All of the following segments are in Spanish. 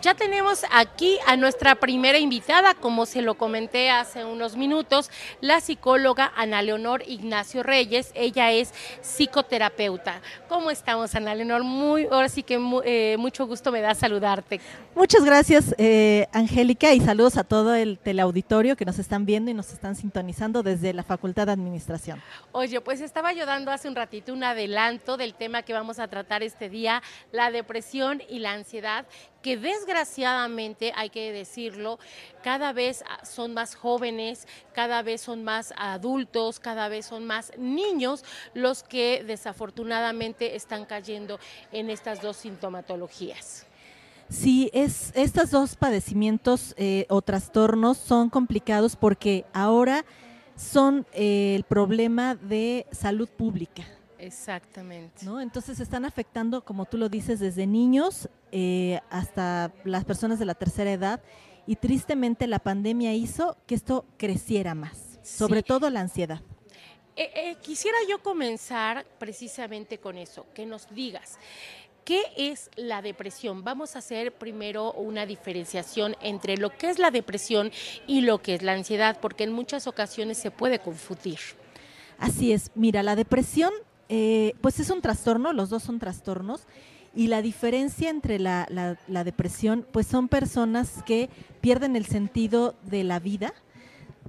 Ya tenemos aquí a nuestra primera invitada, como se lo comenté hace unos minutos, la psicóloga Ana Leonor Ignacio Reyes. Ella es psicoterapeuta. ¿Cómo estamos, Ana Leonor? Muy, ahora sí que eh, mucho gusto me da saludarte. Muchas gracias, eh, Angélica, y saludos a todo el teleauditorio que nos están viendo y nos están sintonizando desde la Facultad de Administración. Oye, pues estaba yo dando hace un ratito un adelanto del tema que vamos a tratar este día, la depresión y la ansiedad que desgraciadamente, hay que decirlo, cada vez ah, son más jóvenes, cada vez son más adultos, cada vez son más niños los que desafortunadamente están cayendo en estas dos sintomatologías. Sí, es, estos dos padecimientos eh, o trastornos son complicados porque ahora son eh, el problema de salud pública. Exactamente. ¿no? Entonces están afectando, como tú lo dices, desde niños eh, hasta las personas de la tercera edad y tristemente la pandemia hizo que esto creciera más, sobre todo la ansiedad. Eh, eh, quisiera yo comenzar precisamente con eso, que nos digas. ¿Qué es la depresión? Vamos a hacer primero una diferenciación entre lo que es la depresión y lo que es la ansiedad, porque en muchas ocasiones se puede confundir. Así es, mira, la depresión eh, pues es un trastorno, los dos son trastornos, y la diferencia entre la, depresión, pues son personas que pierden el sentido de la vida,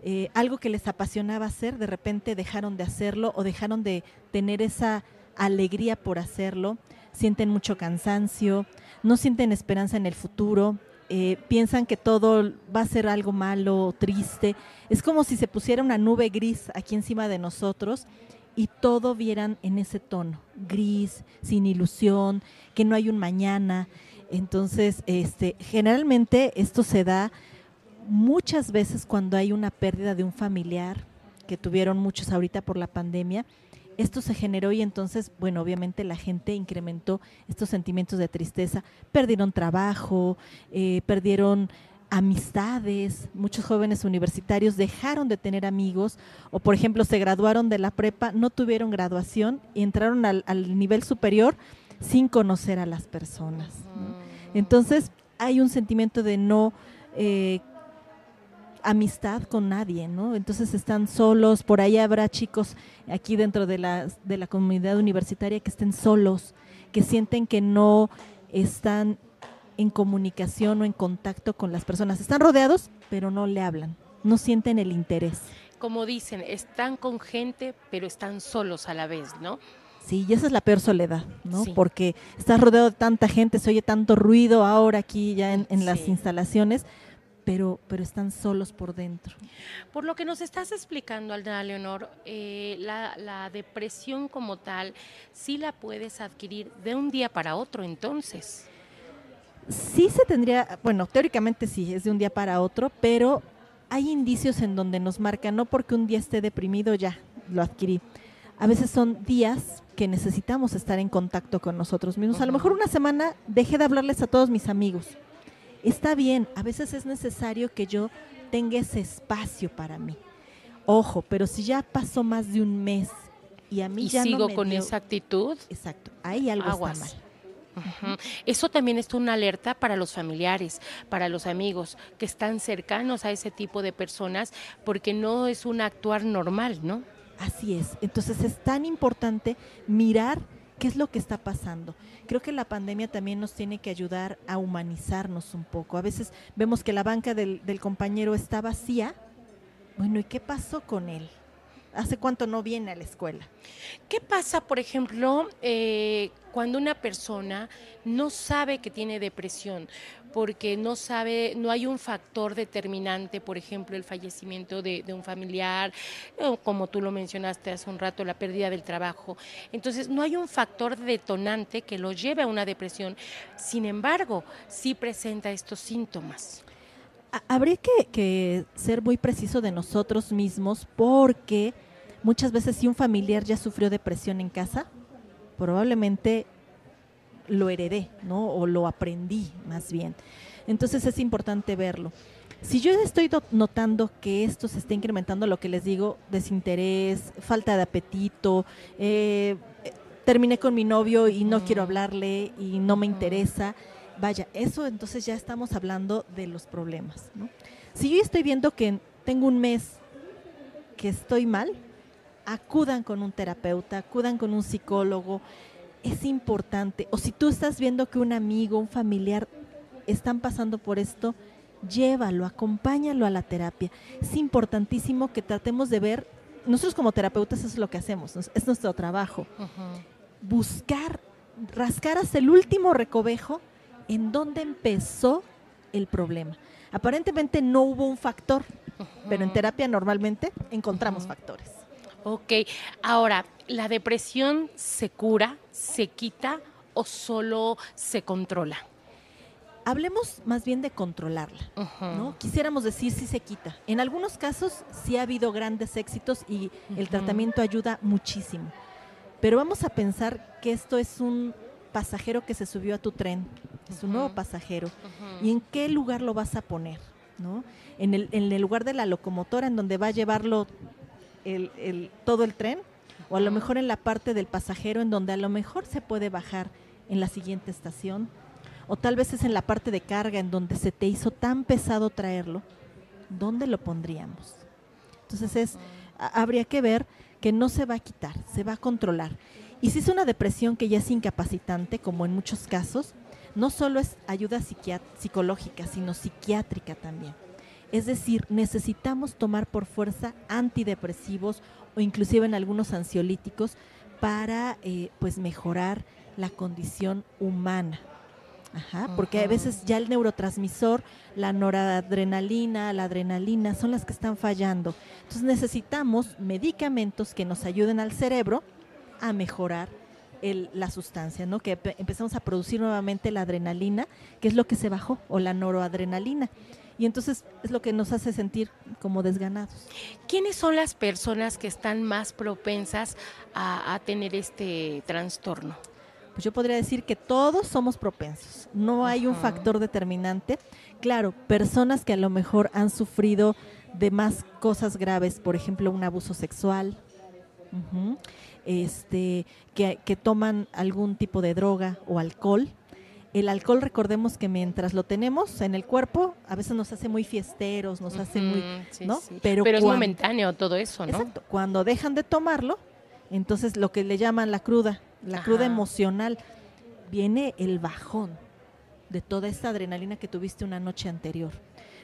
eh, algo que les apasionaba hacer, de repente dejaron de hacerlo o dejaron de tener esa alegría por hacerlo, sienten mucho cansancio, no sienten esperanza en el futuro, eh, piensan que todo va a ser algo malo, triste. Es como si se pusiera una nube gris aquí encima de nosotros y todo vieran en ese tono, gris, sin ilusión, que no hay un mañana. Entonces, este, generalmente esto se da muchas veces cuando hay una pérdida de un familiar, que tuvieron muchos ahorita por la pandemia. Esto se generó y entonces, bueno, obviamente la gente incrementó estos sentimientos de tristeza, perdieron trabajo, eh, perdieron amistades, muchos jóvenes universitarios dejaron de tener amigos o por ejemplo se graduaron de la prepa, no tuvieron graduación y entraron al, nivel superior sin conocer a las personas. Entonces hay un sentimiento de no eh, amistad con nadie, ¿no? Entonces están solos, por ahí habrá chicos aquí dentro de la, de la comunidad universitaria que estén solos, que sienten que no están en comunicación o en contacto con las personas. Están rodeados, pero no le hablan, no sienten el interés. Como dicen, están con gente, pero están solos a la vez, ¿no? Sí, y esa es la peor soledad, ¿no? Porque estás rodeado de tanta gente, se oye tanto ruido ahora aquí ya en, las instalaciones, pero, pero están solos por dentro. Por lo que nos estás explicando, Aldana Leonor, eh, la, la, depresión como tal, sí la puedes adquirir de un día para otro, entonces sí se tendría, bueno, teóricamente sí, es de un día para otro, pero hay indicios en donde nos marcan, no porque un día esté deprimido ya lo adquirí. A veces son días que necesitamos estar en contacto con nosotros mismos. A lo mejor una semana dejé de hablarles a todos mis amigos. Está bien, a veces es necesario que yo tenga ese espacio para mí. Ojo, pero si ya pasó más de un mes y a mí ya sigo no me con esa actitud. Exacto, ahí algo está mal. Eso también es una alerta para los familiares, para los amigos que están cercanos a ese tipo de personas, porque no es un actuar normal, ¿no? Así es. Entonces es tan importante mirar qué es lo que está pasando. Creo que la pandemia también nos tiene que ayudar a humanizarnos un poco. A veces vemos que la banca del, compañero está vacía. Bueno, ¿y qué pasó con él? ¿Hace cuánto no viene a la escuela? ¿Qué pasa, por ejemplo, eh, cuando una persona no sabe que tiene depresión? Porque no sabe, no hay un factor determinante, por ejemplo, el fallecimiento de, un familiar, o como tú lo mencionaste hace un rato, la pérdida del trabajo. Entonces, no hay un factor detonante que lo lleve a una depresión. Sin embargo, sí presenta estos síntomas habría que, ser muy preciso de nosotros mismos porque muchas veces si un familiar ya sufrió depresión en casa, probablemente lo heredé, ¿no? O lo aprendí más bien. Entonces es importante verlo. Si yo estoy notando que esto se está incrementando, lo que les digo, desinterés, falta de apetito, eh, terminé con mi novio y no quiero hablarle y no me interesa, vaya, eso entonces ya estamos hablando de los problemas. Si yo estoy viendo que tengo un mes que estoy mal, acudan con un terapeuta, acudan con un psicólogo, es importante. O si tú estás viendo que un amigo, un familiar están pasando por esto, llévalo, acompáñalo a la terapia. Es importantísimo que tratemos de ver, nosotros como terapeutas eso es lo que hacemos, es nuestro trabajo. Buscar, rascar hasta el último recovejo en donde empezó el problema. Aparentemente no hubo un factor, pero en terapia normalmente encontramos factores. Ok, ahora, ¿la depresión se cura, se quita o solo se controla? Hablemos más bien de controlarla, ¿no? Quisiéramos decir si se quita. En algunos casos sí ha habido grandes éxitos y el tratamiento ayuda muchísimo. Pero vamos a pensar que esto es un pasajero que se subió a tu tren, es un nuevo pasajero. ¿Y en qué lugar lo vas a poner? ¿no? En, el, en el lugar de la locomotora, en donde va a llevarlo el, todo el tren, o a lo mejor en la parte del pasajero, en donde a lo mejor se puede bajar en la siguiente estación o tal vez es en la parte de carga en donde se te hizo tan pesado traerlo, ¿dónde lo pondríamos? Entonces es, habría que ver que no se va a quitar, se va a controlar. Y si es una depresión que ya es incapacitante, como en muchos casos, no solo es ayuda psicológica, sino psiquiátrica también. Es decir, necesitamos tomar por fuerza antidepresivos o inclusive en algunos ansiolíticos para eh, pues mejorar la condición humana. Ajá, porque a veces ya el neurotransmisor, la noradrenalina, la adrenalina, son las que están fallando. Entonces necesitamos medicamentos que nos ayuden al cerebro a mejorar la sustancia, ¿no? Que empezamos a producir nuevamente la adrenalina, que es lo que se bajó, o la noradrenalina. Y entonces es lo que nos hace sentir como desganados. ¿Quiénes son las personas que están más propensas a tener este trastorno? Pues yo podría decir que todos somos propensos. No hay un factor determinante. Claro, personas que a lo mejor han sufrido de más cosas graves, por ejemplo, un abuso sexual, este, que, que, toman algún tipo de droga o alcohol. El alcohol, recordemos que mientras lo tenemos en el cuerpo, a veces nos hace muy fiesteros, nos hace muy, ¿no? Pero, Pero es momentáneo todo eso, ¿no? Exacto. Cuando dejan de tomarlo, entonces lo que le llaman la cruda, la cruda emocional, viene el bajón de toda esta adrenalina que tuviste una noche anterior.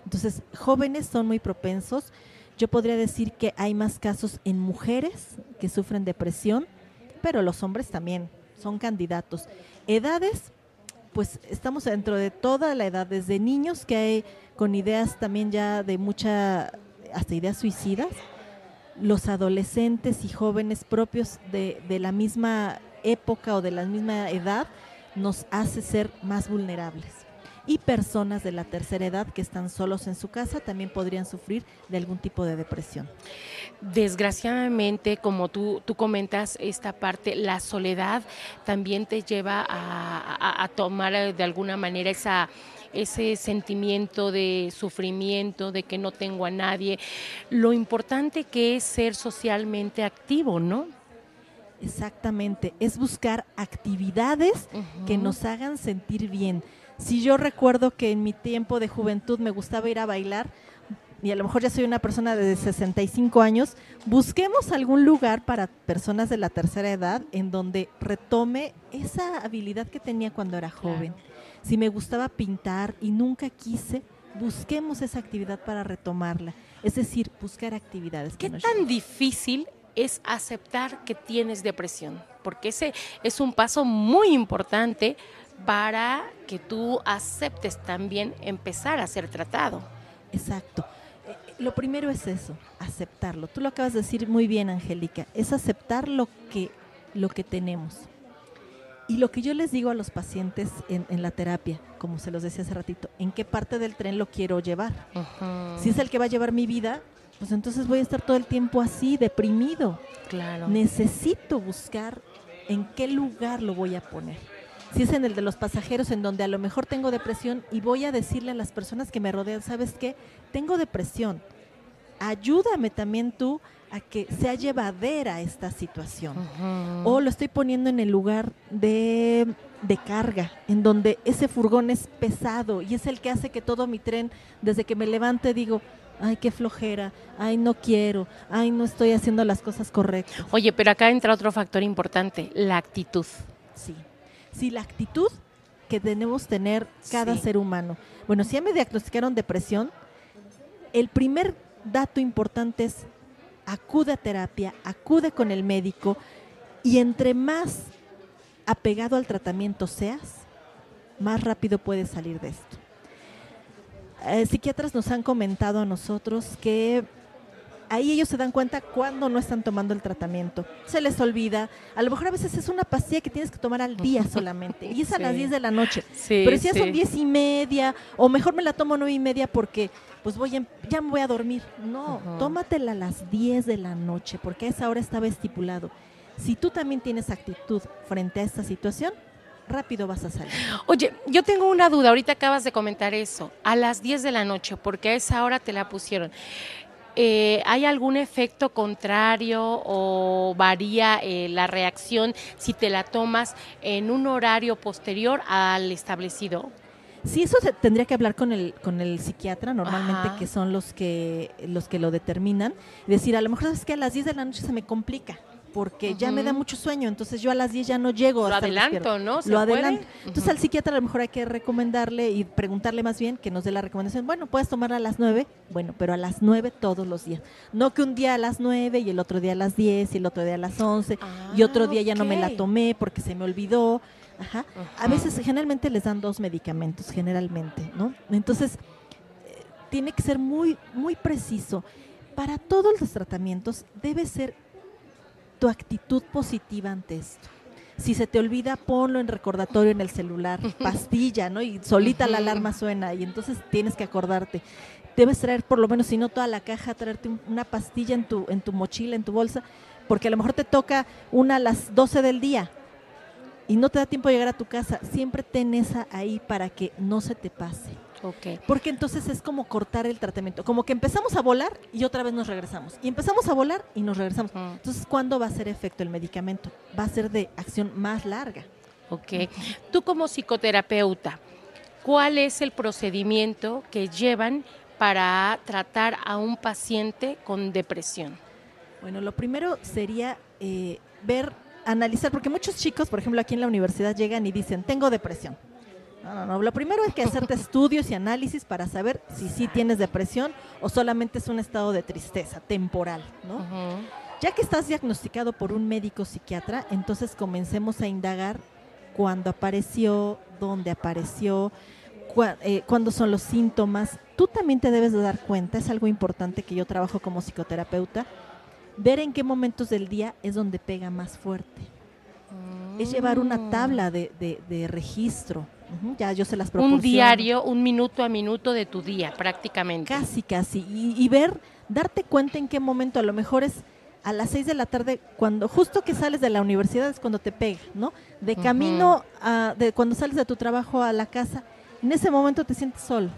Entonces, jóvenes son muy propensos. Yo podría decir que hay más casos en mujeres que sufren depresión, pero los hombres también son candidatos. Edades, pues estamos dentro de toda la edad, desde niños que hay con ideas también ya de mucha, hasta ideas suicidas, los adolescentes y jóvenes propios de, la misma época o de la misma edad nos hace ser más vulnerables. Y personas de la tercera edad que están solos en su casa también podrían sufrir de algún tipo de depresión. Desgraciadamente, como tú, tú comentas esta parte, la soledad también te lleva a, a tomar de alguna manera esa ese sentimiento de sufrimiento, de que no tengo a nadie, lo importante que es ser socialmente activo, ¿no? Exactamente, es buscar actividades que nos hagan sentir bien. Si yo recuerdo que en mi tiempo de juventud me gustaba ir a bailar, y a lo mejor ya soy una persona de 65 años, busquemos algún lugar para personas de la tercera edad en donde retome esa habilidad que tenía cuando era joven. Si me gustaba pintar y nunca quise, busquemos esa actividad para retomarla. Es decir, buscar actividades. ¿Qué tan difícil es aceptar que tienes depresión, porque ese es un paso muy importante para que tú aceptes también empezar a ser tratado. Exacto. Eh, lo primero es eso, aceptarlo. Tú lo acabas de decir muy bien, Angélica, es aceptar lo que, lo que tenemos. Y lo que yo les digo a los pacientes en, la terapia, como se los decía hace ratito, ¿en qué parte del tren lo quiero llevar? Si es el que va a llevar mi vida, pues entonces voy a estar todo el tiempo así, deprimido. Claro. Necesito buscar en qué lugar lo voy a poner. Si es en el de los pasajeros, en donde a lo mejor tengo depresión y voy a decirle a las personas que me rodean, ¿sabes qué? Tengo depresión. Ayúdame también tú a que sea llevadera esta situación. O lo estoy poniendo en el lugar de, de, carga, en donde ese furgón es pesado y es el que hace que todo mi tren, desde que me levante, digo, ay, qué flojera, ay, no quiero, ay, no estoy haciendo las cosas correctas. Oye, pero acá entra otro factor importante, la actitud. Sí, sí, la actitud que debemos tener cada ser humano. Bueno, si ya me diagnosticaron depresión, el primer dato importante es acude a terapia, acude con el médico y entre más apegado al tratamiento seas, más rápido puedes salir de esto. Eh, psiquiatras nos han comentado a nosotros que ahí ellos se dan cuenta cuando no están tomando el tratamiento. Se les olvida. A lo mejor a veces es una pastilla que tienes que tomar al día solamente. Y es a las 10 de la noche. Pero si ya son 10 y media, o mejor me la tomo 9 y media porque pues voy ya me voy a dormir. No, tómatela a las 10 de la noche, porque a esa hora estaba estipulado. Si tú también tienes actitud frente a esta situación, rápido vas a salir. Oye, yo tengo una duda, ahorita acabas de comentar eso, a las 10 de la noche, porque a esa hora te la pusieron. Eh, ¿Hay algún efecto contrario o varía eh, la reacción si te la tomas en un horario posterior al establecido? Sí, eso se tendría que hablar con el con el psiquiatra normalmente que son los que los que lo determinan, decir, a lo mejor es que a las 10 de la noche se me complica porque ya me da mucho sueño, entonces yo a las 10 ya no llego. Lo adelanto, ¿no? lo adelanto. Entonces al psiquiatra a lo mejor hay que recomendarle y preguntarle más bien que nos dé la recomendación. Bueno, puedes tomar a las 9, bueno, pero a las 9 todos los días. No que un día a las 9 y el otro día a las 10 y el otro día a las 11 y otro día ya no me la tomé porque se me olvidó. Ajá. A veces generalmente les dan dos medicamentos, generalmente, ¿no? Entonces eh, tiene que ser muy, muy preciso. Para todos los tratamientos debe ser tu actitud positiva ante esto. Si se te olvida, ponlo en recordatorio en el celular, pastilla, ¿no? Y solita la alarma suena y entonces tienes que acordarte. Debes traer por lo menos, si no toda la caja, traerte una pastilla en tu, en tu mochila, en tu bolsa, porque a lo mejor te toca una a las 12 del día y no te da tiempo de llegar a tu casa. Siempre ten esa ahí para que no se te pase. Porque entonces es como cortar el tratamiento, como que empezamos a volar y otra vez nos regresamos. Y empezamos a volar y nos regresamos. Entonces, ¿cuándo va a hacer efecto el medicamento? Va a ser de acción más larga. Ok. Tú como psicoterapeuta, ¿cuál es el procedimiento que llevan para tratar a un paciente con depresión? Bueno, lo primero sería eh, ver, analizar, porque muchos chicos, por ejemplo, aquí en la universidad llegan y dicen, tengo depresión no, no, no. Lo primero es que hacerte estudios y análisis para saber si sí tienes depresión o solamente es un estado de tristeza temporal, ¿no? Ya que estás diagnosticado por un médico psiquiatra, entonces comencemos a indagar cuándo apareció, dónde apareció, eh, cuándo son los síntomas. Tú también te debes de dar cuenta, es algo importante que yo trabajo como psicoterapeuta, ver en qué momentos del día es donde pega más fuerte. Es llevar una mm. tabla de, de registro ya yo se las proporciono. Un diario, un minuto a minuto de tu día, prácticamente. Casi, casi. Y, ver, darte cuenta en qué momento, a lo mejor es a las seis de la tarde, cuando justo que sales de la universidad es cuando te pega, ¿no? De camino, a, de cuando sales de tu trabajo a la casa, en ese momento te sientes solo.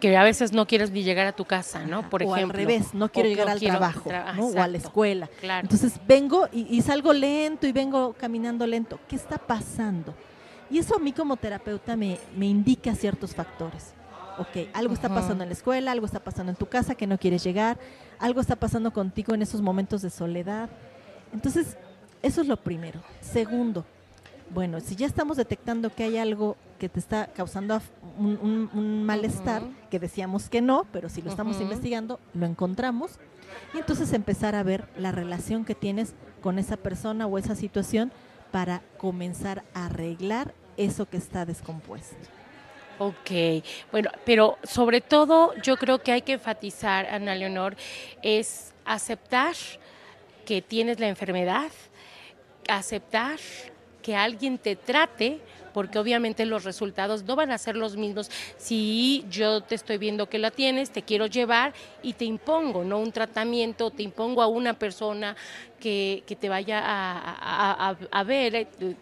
Que a veces no quieres ni llegar a tu casa, ¿no? Por ejemplo. O al revés, no quiero llegar al trabajo, O a la escuela. Entonces vengo y salgo lento y vengo caminando lento. ¿Qué está pasando? Y eso a mí como terapeuta me, indica ciertos factores. Ok, algo está pasando en la escuela, algo está pasando en tu casa que no quieres llegar, algo está pasando contigo en esos momentos de soledad. Entonces, eso es lo primero. Segundo, bueno, si ya estamos detectando que hay algo que te está causando un, malestar, que decíamos que no, pero si lo estamos investigando, lo encontramos, y entonces empezar a ver la relación que tienes con esa persona o esa situación para comenzar a arreglar eso que está descompuesto. Ok, bueno, pero sobre todo yo creo que hay que enfatizar, Ana Leonor, es aceptar que tienes la enfermedad, aceptar que alguien te trate, porque obviamente los resultados no van a ser los mismos si yo te estoy viendo que la tienes, te quiero llevar y te impongo, ¿no? Un tratamiento, te impongo a una persona que, te vaya a, ver. Eh,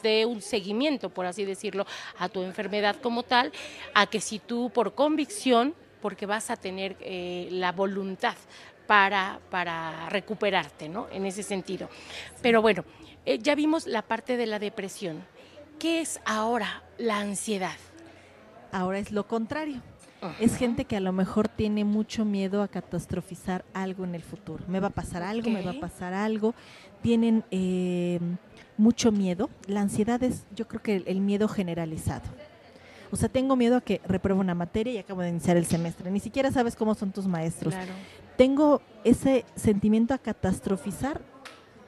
dé un seguimiento, por así decirlo, a tu enfermedad como tal, a que si tú por convicción, porque vas a tener eh, la voluntad para, para recuperarte, ¿no? En ese sentido. Pero bueno, eh, ya vimos la parte de la depresión. ¿Qué es ahora la ansiedad? Ahora es lo contrario. Es gente que a lo mejor tiene mucho miedo a catastrofizar algo en el futuro. Me va a pasar algo, me va a pasar algo. Tienen eh, mucho miedo. La ansiedad es, yo creo que el, miedo generalizado. O sea, tengo miedo a que repruebe una materia y acabo de iniciar el semestre. Ni siquiera sabes cómo son tus maestros. Tengo ese sentimiento a catastrofizar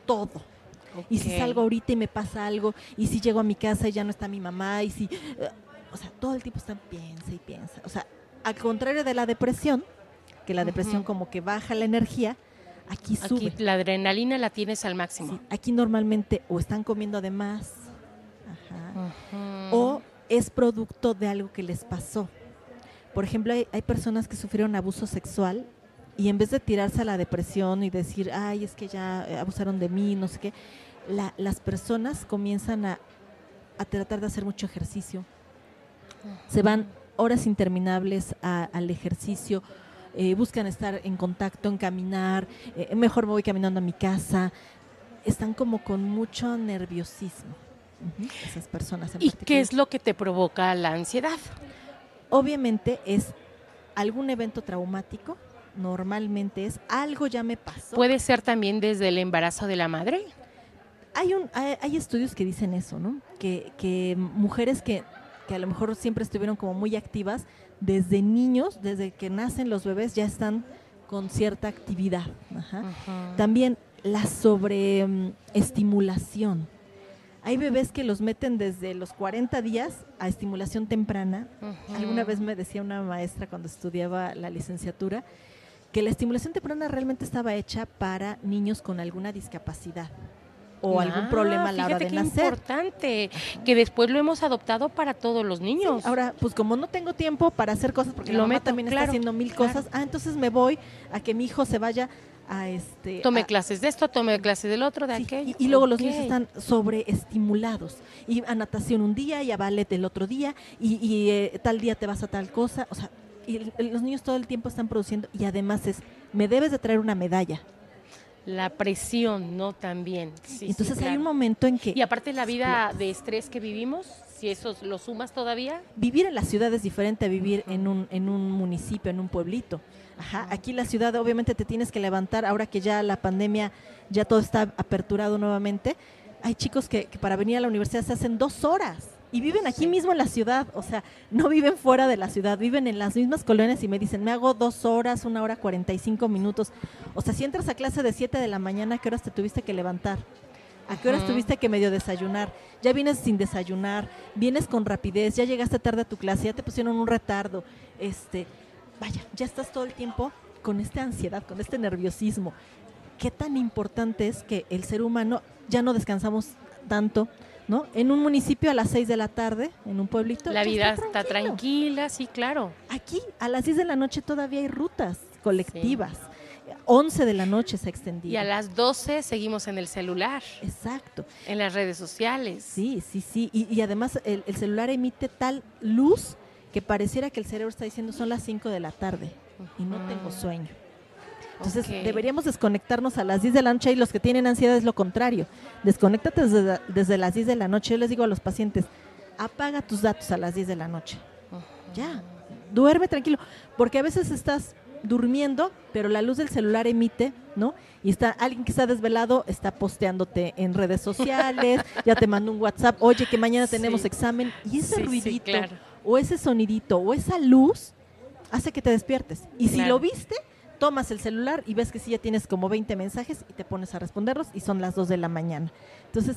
todo. Y si salgo ahorita y me pasa algo, y si llego a mi casa y ya no está mi mamá, y si... Eh, o sea, todo el tiempo están piensa y piensa. O sea, al contrario de la depresión, que la depresión como que baja la energía, aquí sube. Aquí la adrenalina la tienes al máximo. aquí normalmente o están comiendo de más, o es producto de algo que les pasó. Por ejemplo, hay, personas que sufrieron abuso sexual y en vez de tirarse a la depresión y decir, ay, es que ya eh, abusaron de mí, no sé qué, las personas comienzan a, a tratar de hacer mucho ejercicio. Se van horas interminables al ejercicio, eh, buscan estar en contacto, en caminar, eh, mejor me voy caminando a mi casa, están como con mucho nerviosismo. esas personas. ¿Y qué es lo que te provoca la ansiedad? Obviamente es algún evento traumático, normalmente es algo ya me pasó. ¿Puede ser también desde el embarazo de la madre? Hay, un, hay, estudios que dicen eso, ¿no? Que, que mujeres que que a lo mejor siempre estuvieron como muy activas, desde niños, desde que nacen los bebés, ya están con cierta actividad. También la sobreestimulación. Hay bebés que los meten desde los 40 días a estimulación temprana. Alguna vez me decía una maestra cuando estudiaba la licenciatura que la estimulación temprana realmente estaba hecha para niños con alguna discapacidad o algún ah, problema a la hora de nacer. importante, que después lo hemos adoptado para todos los niños. ahora, pues como no tengo tiempo para hacer cosas, porque lo mamá también está haciendo mil cosas, ah, entonces me voy a que mi hijo se vaya a este... Tome clases de esto, tome clases del otro, de aquello. Y, luego los niños están sobreestimulados. Y a natación un día, y a ballet el otro día, y, eh, tal día te vas a tal cosa. O sea, y los niños todo el tiempo están produciendo, y además es, me debes de traer una medalla la presión, ¿no? También. Entonces hay un momento en que... Y aparte la vida de estrés que vivimos, si eso lo sumas todavía. Vivir en la ciudad es diferente a vivir en un, en un municipio, en un pueblito. Ajá, aquí la ciudad obviamente te tienes que levantar, ahora que ya la pandemia, ya todo está aperturado nuevamente. Hay chicos que, que para venir a la universidad se hacen dos horas y viven aquí mismo en la ciudad, o sea, no viven fuera de la ciudad, viven en las mismas colonias y me dicen, me hago dos horas, una hora cuarenta y cinco minutos. O sea, si entras a clase de siete de la mañana, ¿a qué horas te tuviste que levantar? ¿A qué horas tuviste que medio desayunar? Ya vienes sin desayunar, vienes con rapidez, ya llegaste tarde a tu clase, ya te pusieron un retardo. Este, vaya, ya estás todo el tiempo con esta ansiedad, con este nerviosismo. ¿Qué tan importante es que el ser humano ya no descansamos tanto? ¿No? En un municipio a las 6 de la tarde, en un pueblito. La vida está, tranquila, sí, claro. Aquí a las 10 de la noche todavía hay rutas colectivas. 11 de la noche se extendía. Y a las 12 seguimos en el celular. Exacto. En las redes sociales. Sí, sí, sí. Y, además el, celular emite tal luz que pareciera que el cerebro está diciendo son las 5 de la tarde y no tengo sueño. Entonces deberíamos desconectarnos a las 10 de la noche y los que tienen ansiedad es lo contrario. Desconéctate desde, las 10 de la noche. Yo les digo a los pacientes, apaga tus datos a las 10 de la noche. Ya, duerme tranquilo, porque a veces estás durmiendo, pero la luz del celular emite, ¿no? Y está alguien que está desvelado, está posteándote en redes sociales, ya te manda un WhatsApp, oye, que mañana tenemos examen, y ese ruidito, o ese sonidito, o esa luz, hace que te despiertes. Y si lo viste, tomas el celular y ves que sí ya tienes como 20 mensajes y te pones a responderlos y son las 2 de la mañana. Entonces,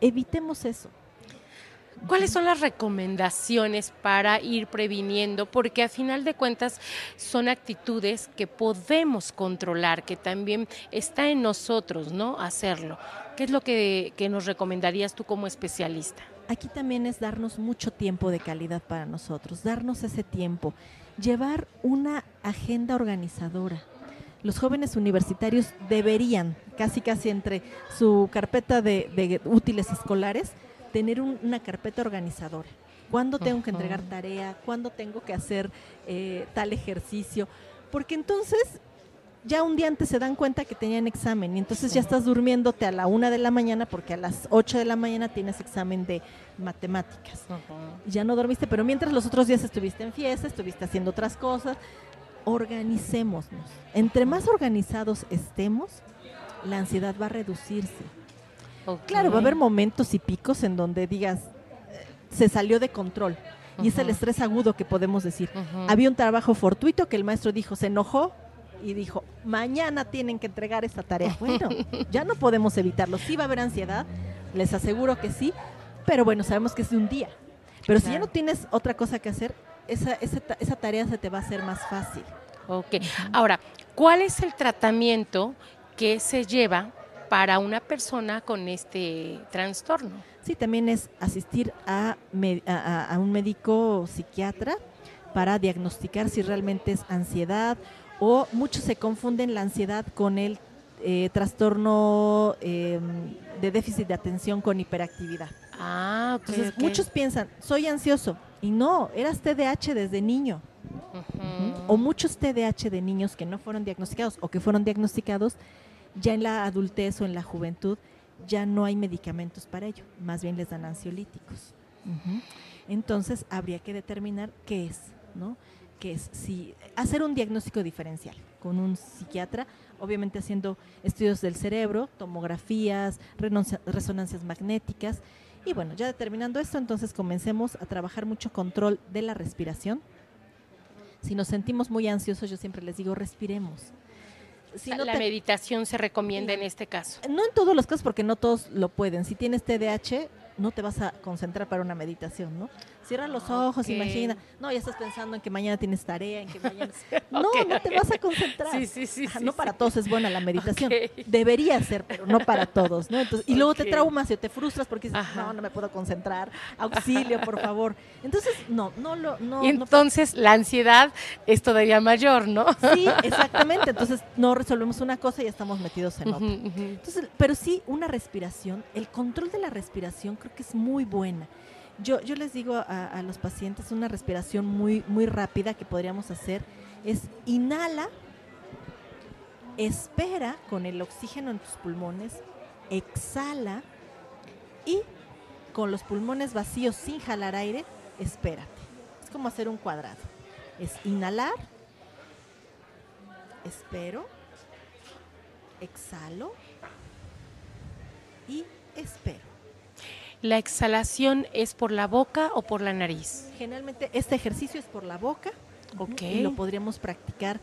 evitemos eso. ¿Cuáles son las recomendaciones para ir previniendo? Porque a final de cuentas son actitudes que podemos controlar, que también está en nosotros, ¿no? Hacerlo. ¿Qué es lo que, que nos recomendarías tú como especialista? Aquí también es darnos mucho tiempo de calidad para nosotros, darnos ese tiempo llevar una agenda organizadora. Los jóvenes universitarios deberían casi casi entre su carpeta de, de útiles escolares, tener un- una carpeta organizadora. ¿Cuándo tengo que entregar tarea? ¿Cuándo tengo que hacer eh, tal ejercicio? Porque entonces ya un día antes se dan cuenta que tenían examen y entonces ya estás durmiéndote a la una de la mañana porque a las 8 de la mañana tienes examen de matemáticas. Ya no dormiste, pero mientras los otros días estuviste en fiesta, estuviste haciendo otras cosas, organicémonos. Entre más organizados estemos, la ansiedad va a reducirse. Claro, va a haber momentos y picos en donde digas, eh, se salió de control. Y es el estrés agudo que podemos decir. Había un trabajo fortuito que el maestro dijo, se enojó y dijo, mañana tienen que entregar esta tarea. Bueno, ya no podemos evitarlo. Sí va a haber ansiedad, les aseguro que sí, pero bueno, sabemos que es de un día. Pero si ya no tienes otra cosa que hacer, esa, esa, esa tarea se te va a hacer más fácil. Ok. Ahora, ¿cuál es el tratamiento que se lleva para una persona con este trastorno? Sí, también es asistir a- a- a un médico psiquiatra para diagnosticar si realmente es ansiedad o muchos se confunden la ansiedad con el eh, trastorno eh, de déficit de atención con hiperactividad. Ah, ok. Entonces muchos piensan, soy ansioso y no, eras TDAH desde niño. O muchos TDAH de niños que no fueron diagnosticados o que fueron diagnosticados ya en la adultez o en la juventud ya no hay medicamentos para ello, más bien les dan ansiolíticos. Entonces habría que determinar qué es, ¿no? Que es si hacer un diagnóstico diferencial con un psiquiatra, obviamente haciendo estudios del cerebro, tomografías, resonancias magnéticas y bueno, ya determinando esto, entonces comencemos a trabajar mucho control de la respiración. Si nos sentimos muy ansiosos, yo siempre les digo, respiremos. Si no la te- meditación se recomienda en este caso. no en todos los casos, porque no todos lo pueden. Si tienes TDAH, no te vas a concentrar para una meditación, ¿no? Cierra los ojos, Ok. imagina. No, ya estás pensando en que mañana tienes tarea, en que mañana... No, no te vas a concentrar. Sí, sí, sí. Ajá, sí, no para todos es buena la meditación. Debería ser, pero no para todos, ¿no? Entonces, y luego te traumas y te frustras porque dices, Ajá. no, no me puedo concentrar. Auxilio, por favor. Entonces, no, no lo... No, Y no entonces la ansiedad es todavía mayor, ¿no? Sí, exactamente. Entonces no resolvemos una cosa y ya estamos metidos en otra. Entonces, pero sí, una respiración, el control de la respiración creo que es muy buena. Yo, yo les digo a, los pacientes una respiración muy, muy rápida que podríamos hacer es inhala, espera con el oxígeno en tus pulmones, exhala y con los pulmones vacíos sin jalar aire, espérate. Es como hacer un cuadrado. Es inhalar, espero, exhalo y espero. ¿La exhalación es por la boca o por la nariz? Generalmente este ejercicio es por la boca Ok. y lo podríamos practicar.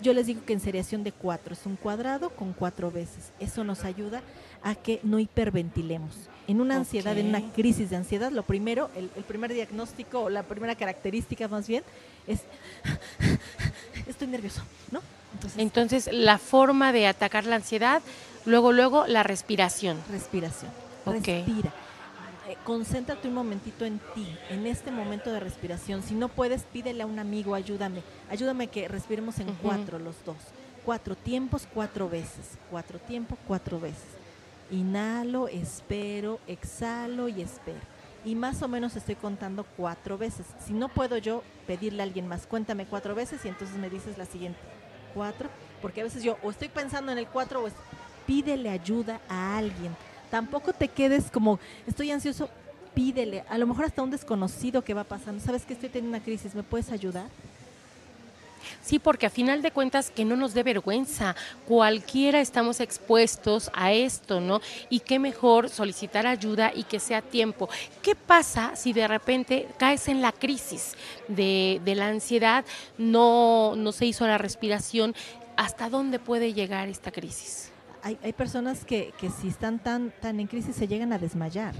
Yo les digo que en seriación de cuatro, es un cuadrado con cuatro veces. Eso nos ayuda a que no hiperventilemos. En una ansiedad, en una crisis de ansiedad, lo primero, el, el primer diagnóstico o la primera característica más bien es estoy nervioso, ¿no? Entonces, Entonces, la forma de atacar la ansiedad, luego, luego, la respiración. respiración. Ok. Respira. Eh, concéntrate un momentito en ti, en este momento de respiración. Si no puedes, pídele a un amigo, ayúdame. Ayúdame que respiremos en Ujú. cuatro los dos. Cuatro tiempos, cuatro veces. Cuatro tiempos, cuatro veces. Inhalo, espero, exhalo y espero. Y más o menos estoy contando cuatro veces. Si no puedo yo pedirle a alguien más, cuéntame cuatro veces y entonces me dices la siguiente. Cuatro. Porque a veces yo o estoy pensando en el cuatro o es- pídele ayuda a alguien. Tampoco te quedes como, estoy ansioso, pídele. A lo mejor hasta un desconocido que va pasando. ¿Sabes que estoy teniendo una crisis? ¿Me puedes ayudar? Sí, porque a final de cuentas que no nos dé vergüenza. Cualquiera estamos expuestos a esto, ¿no? Y qué mejor solicitar ayuda y que sea tiempo. ¿Qué pasa si de repente caes en la crisis de, de la ansiedad? No, no se hizo la respiración. ¿Hasta dónde puede llegar esta crisis? Hay, hay personas que, que si están tan, tan en crisis se llegan a desmayar.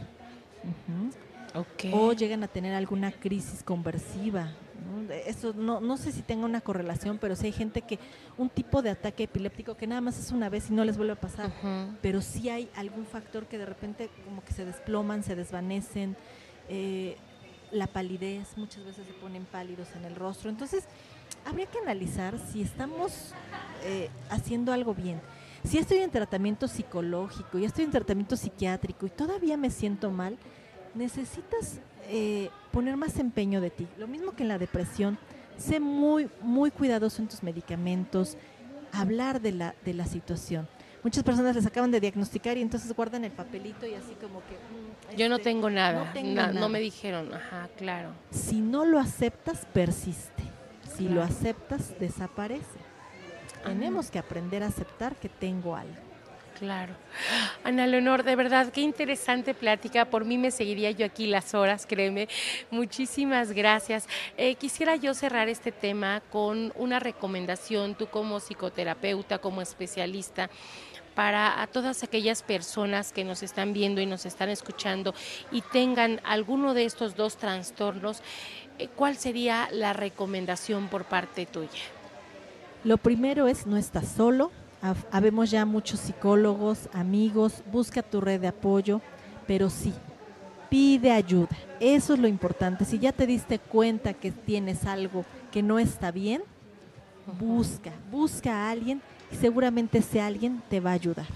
O llegan a tener alguna crisis conversiva. Eso no, no sé si tenga una correlación, pero sí hay gente que un tipo de ataque epiléptico que nada más es una vez y no les vuelve a pasar. Pero sí hay algún factor que de repente como que se desploman, se desvanecen, eh, la palidez, muchas veces se ponen pálidos en el rostro. Entonces, habría que analizar si estamos eh, haciendo algo bien. Si estoy en tratamiento psicológico, ya estoy en tratamiento psiquiátrico y todavía me siento mal, necesitas eh, poner más empeño de ti. Lo mismo que en la depresión, sé muy, muy cuidadoso en tus medicamentos, hablar de la, de la situación. Muchas personas les acaban de diagnosticar y entonces guardan el papelito y así como que... Mm, Yo no este, tengo nada, no, tengo nada. no me dijeron, ajá, claro. Si no lo aceptas, persiste. Si lo aceptas, desaparece. Tenemos que aprender a aceptar que tengo algo. Claro. Ana Leonor, de verdad, qué interesante plática. Por mí me seguiría yo aquí las horas, créeme. Muchísimas gracias. Eh, quisiera yo cerrar este tema con una recomendación, tú como psicoterapeuta, como especialista para a todas aquellas personas que nos están viendo y nos están escuchando y tengan alguno de estos dos trastornos, eh, ¿cuál sería la recomendación por parte tuya? Lo primero es no estás solo. Habemos ya muchos psicólogos, amigos, busca tu red de apoyo, pero sí, pide ayuda. Eso es lo importante. Si ya te diste cuenta que tienes algo que no está bien, busca, busca a alguien y seguramente ese alguien te va a ayudar.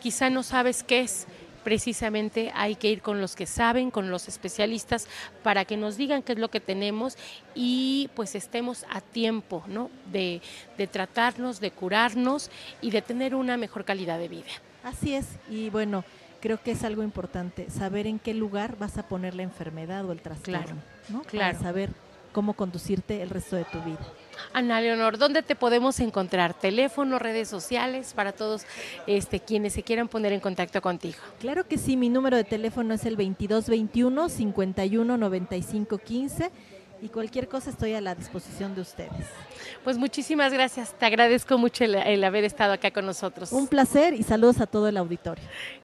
Quizá no sabes qué es, precisamente hay que ir con los que saben, con los especialistas, para que nos digan qué es lo que tenemos y pues estemos a tiempo ¿no? de, de tratarnos, de curarnos y de tener una mejor calidad de vida. Así es, y bueno, creo que es algo importante, saber en qué lugar vas a poner la enfermedad o el trastorno, claro, ¿no? Claro. Para saber cómo conducirte el resto de tu vida. Ana Leonor, ¿dónde te podemos encontrar? Teléfono, redes sociales para todos este, quienes se quieran poner en contacto contigo. Claro que sí, mi número de teléfono es el 2221 51 95 15 y cualquier cosa estoy a la disposición de ustedes. Pues muchísimas gracias, te agradezco mucho el, el haber estado acá con nosotros. Un placer y saludos a todo el auditorio.